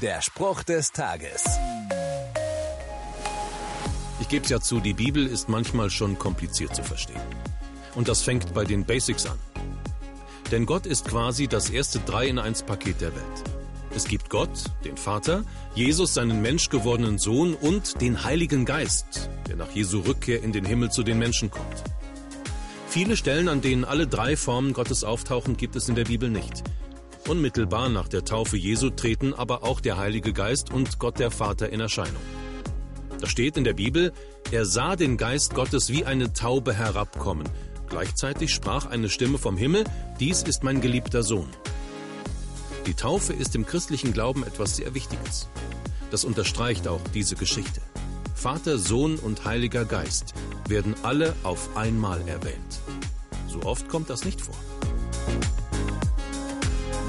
Der Spruch des Tages. Ich gebe es ja zu, die Bibel ist manchmal schon kompliziert zu verstehen. Und das fängt bei den Basics an. Denn Gott ist quasi das erste Drei in eins Paket der Welt. Es gibt Gott, den Vater, Jesus, seinen menschgewordenen Sohn und den Heiligen Geist, der nach Jesu Rückkehr in den Himmel zu den Menschen kommt. Viele Stellen, an denen alle drei Formen Gottes auftauchen, gibt es in der Bibel nicht. Unmittelbar nach der Taufe Jesu treten aber auch der Heilige Geist und Gott der Vater in Erscheinung. Da steht in der Bibel, er sah den Geist Gottes wie eine Taube herabkommen. Gleichzeitig sprach eine Stimme vom Himmel, dies ist mein geliebter Sohn. Die Taufe ist im christlichen Glauben etwas sehr Wichtiges. Das unterstreicht auch diese Geschichte. Vater, Sohn und Heiliger Geist werden alle auf einmal erwähnt. So oft kommt das nicht vor.